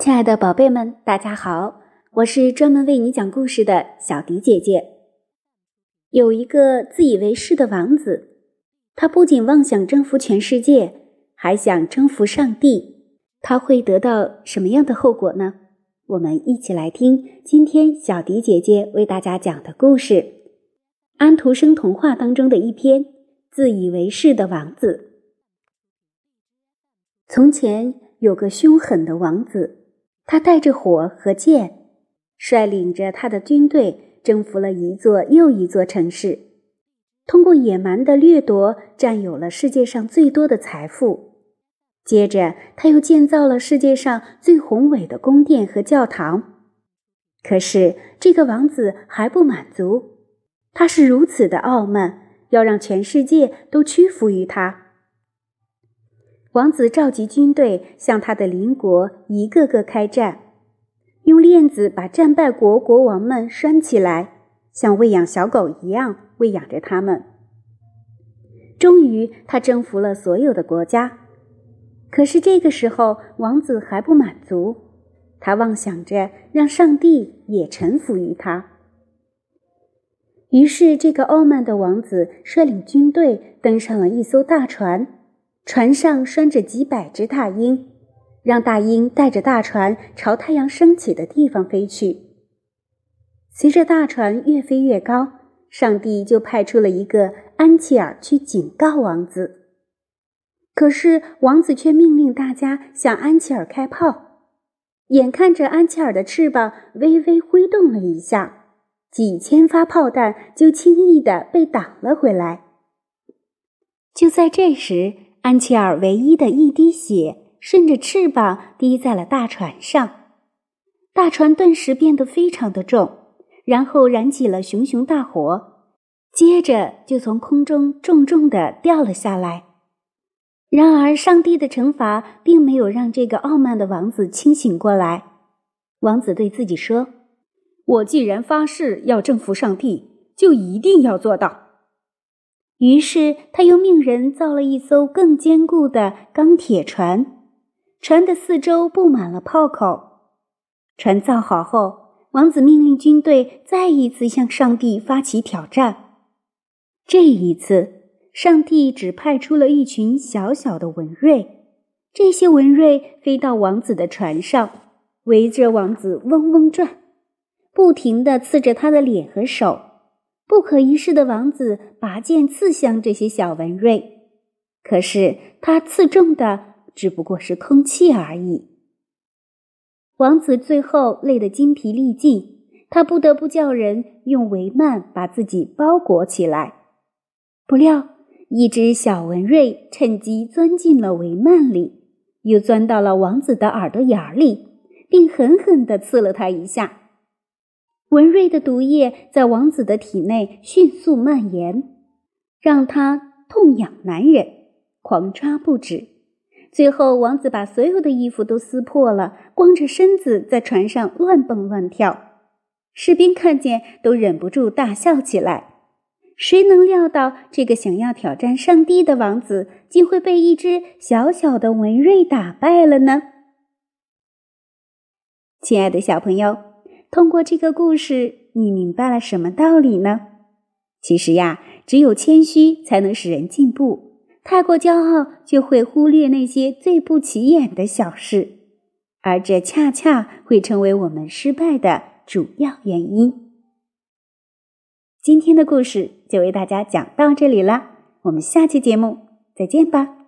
亲爱的宝贝们，大家好，我是专门为你讲故事的小迪姐姐。有一个自以为是的王子，他不仅妄想征服全世界，还想征服上帝。他会得到什么样的后果呢？我们一起来听今天小迪姐姐为大家讲的故事《安徒生童话》当中的一篇《自以为是的王子》。从前有个凶狠的王子。他带着火和剑，率领着他的军队，征服了一座又一座城市，通过野蛮的掠夺，占有了世界上最多的财富。接着，他又建造了世界上最宏伟的宫殿和教堂。可是，这个王子还不满足，他是如此的傲慢，要让全世界都屈服于他。王子召集军队，向他的邻国一个个开战，用链子把战败国国王们拴起来，像喂养小狗一样喂养着他们。终于，他征服了所有的国家。可是这个时候，王子还不满足，他妄想着让上帝也臣服于他。于是，这个傲慢的王子率领军队登上了一艘大船。船上拴着几百只大鹰，让大鹰带着大船朝太阳升起的地方飞去。随着大船越飞越高，上帝就派出了一个安琪儿去警告王子。可是王子却命令大家向安琪儿开炮。眼看着安琪儿的翅膀微微挥动了一下，几千发炮弹就轻易的被挡了回来。就在这时，安琪儿唯一的一滴血顺着翅膀滴在了大船上，大船顿时变得非常的重，然后燃起了熊熊大火，接着就从空中重重的掉了下来。然而，上帝的惩罚并没有让这个傲慢的王子清醒过来。王子对自己说：“我既然发誓要征服上帝，就一定要做到。”于是，他又命人造了一艘更坚固的钢铁船，船的四周布满了炮口。船造好后，王子命令军队再一次向上帝发起挑战。这一次，上帝只派出了一群小小的文瑞，这些文瑞飞到王子的船上，围着王子嗡嗡转，不停地刺着他的脸和手。不可一世的王子拔剑刺向这些小文瑞，可是他刺中的只不过是空气而已。王子最后累得精疲力尽，他不得不叫人用帷幔把自己包裹起来。不料，一只小文瑞趁机钻进了帷幔里，又钻到了王子的耳朵眼里，并狠狠地刺了他一下。文瑞的毒液在王子的体内迅速蔓延，让他痛痒难忍，狂抓不止。最后，王子把所有的衣服都撕破了，光着身子在船上乱蹦乱跳。士兵看见都忍不住大笑起来。谁能料到，这个想要挑战上帝的王子，竟会被一只小小的文瑞打败了呢？亲爱的小朋友。通过这个故事，你明白了什么道理呢？其实呀，只有谦虚才能使人进步，太过骄傲就会忽略那些最不起眼的小事，而这恰恰会成为我们失败的主要原因。今天的故事就为大家讲到这里了，我们下期节目再见吧。